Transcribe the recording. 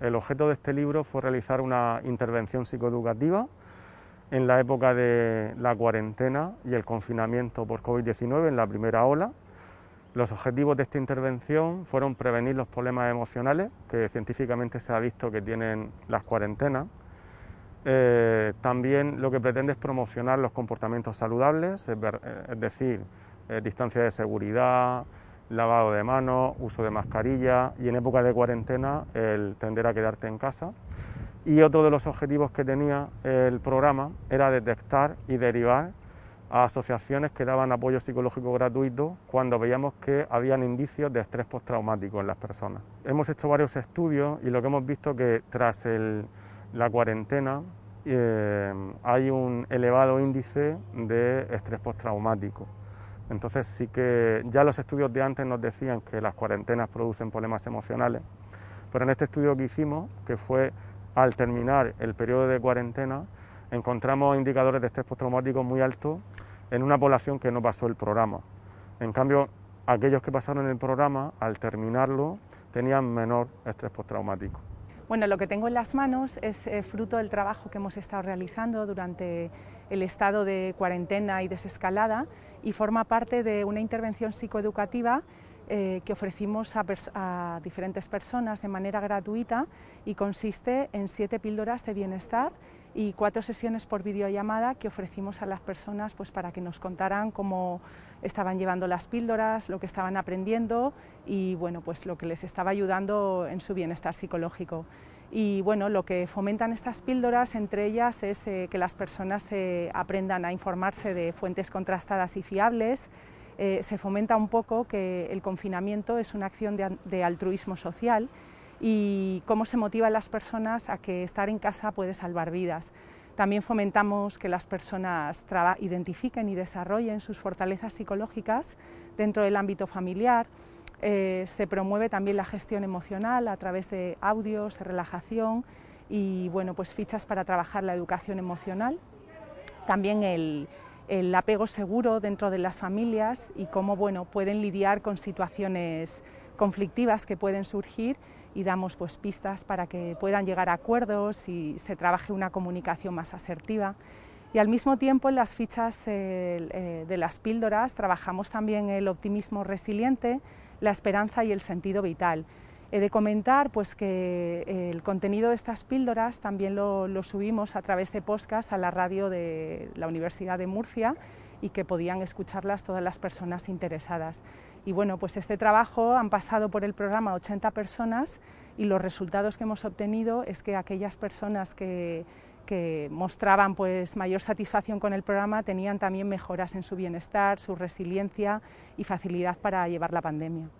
El objeto de este libro fue realizar una intervención psicoeducativa en la época de la cuarentena y el confinamiento por COVID-19 en la primera ola. Los objetivos de esta intervención fueron prevenir los problemas emocionales que científicamente se ha visto que tienen las cuarentenas. Eh, también lo que pretende es promocionar los comportamientos saludables, es, eh, decir, eh, distancia de seguridad, lavado de manos, uso de mascarilla y en época de cuarentena el tender a quedarte en casa. Y otro de los objetivos que tenía el programa era detectar y derivar a asociaciones que daban apoyo psicológico gratuito cuando veíamos que habían indicios de estrés postraumático en las personas. Hemos hecho varios estudios y lo que hemos visto que tras la cuarentena eh, hay un elevado índice de estrés postraumático. Entonces sí que ya los estudios de antes nos decían que las cuarentenas producen problemas emocionales, pero en este estudio que hicimos, que fue al terminar el periodo de cuarentena, encontramos indicadores de estrés postraumático muy altos en una población que no pasó el programa. En cambio, aquellos que pasaron el programa, al terminarlo, tenían menor estrés postraumático. Bueno, lo que tengo en las manos es eh, fruto del trabajo que hemos estado realizando durante el estado de cuarentena y desescalada y forma parte de una intervención psicoeducativa eh, que ofrecimos a, diferentes personas de manera gratuita y consiste en siete píldoras de bienestar y cuatro sesiones por videollamada que ofrecimos a las personas pues, para que nos contaran cómo estaban llevando las píldoras, lo que estaban aprendiendo y bueno, pues lo que les estaba ayudando en su bienestar psicológico. Y bueno, lo que fomentan estas píldoras, entre ellas, es eh, que las personas aprendan a informarse de fuentes contrastadas y fiables. Eh, se fomenta un poco que el confinamiento es una acción de, altruismo social y cómo se motiva a las personas a que estar en casa puede salvar vidas. También fomentamos que las personas identifiquen y desarrollen sus fortalezas psicológicas dentro del ámbito familiar. Eh, se promueve también la gestión emocional a través de audios, de relajación y bueno, pues fichas para trabajar la educación emocional. También el, apego seguro dentro de las familias y cómo bueno, pueden lidiar con situaciones conflictivas que pueden surgir y damos pues, pistas para que puedan llegar a acuerdos y se trabaje una comunicación más asertiva. Y al mismo tiempo en las fichas eh, de las píldoras trabajamos también el optimismo resiliente, la esperanza y el sentido vital. He de comentar pues, que el contenido de estas píldoras también lo, lo subimos a través de podcast a la radio de la Universidad de Murcia y que podían escucharlas todas las personas interesadas. Y bueno, pues este trabajo han pasado por el programa 80 personas y los resultados que hemos obtenido es que aquellas personas que, que mostraban pues mayor satisfacción con el programa tenían también mejoras en su bienestar, su resiliencia y facilidad para llevar la pandemia.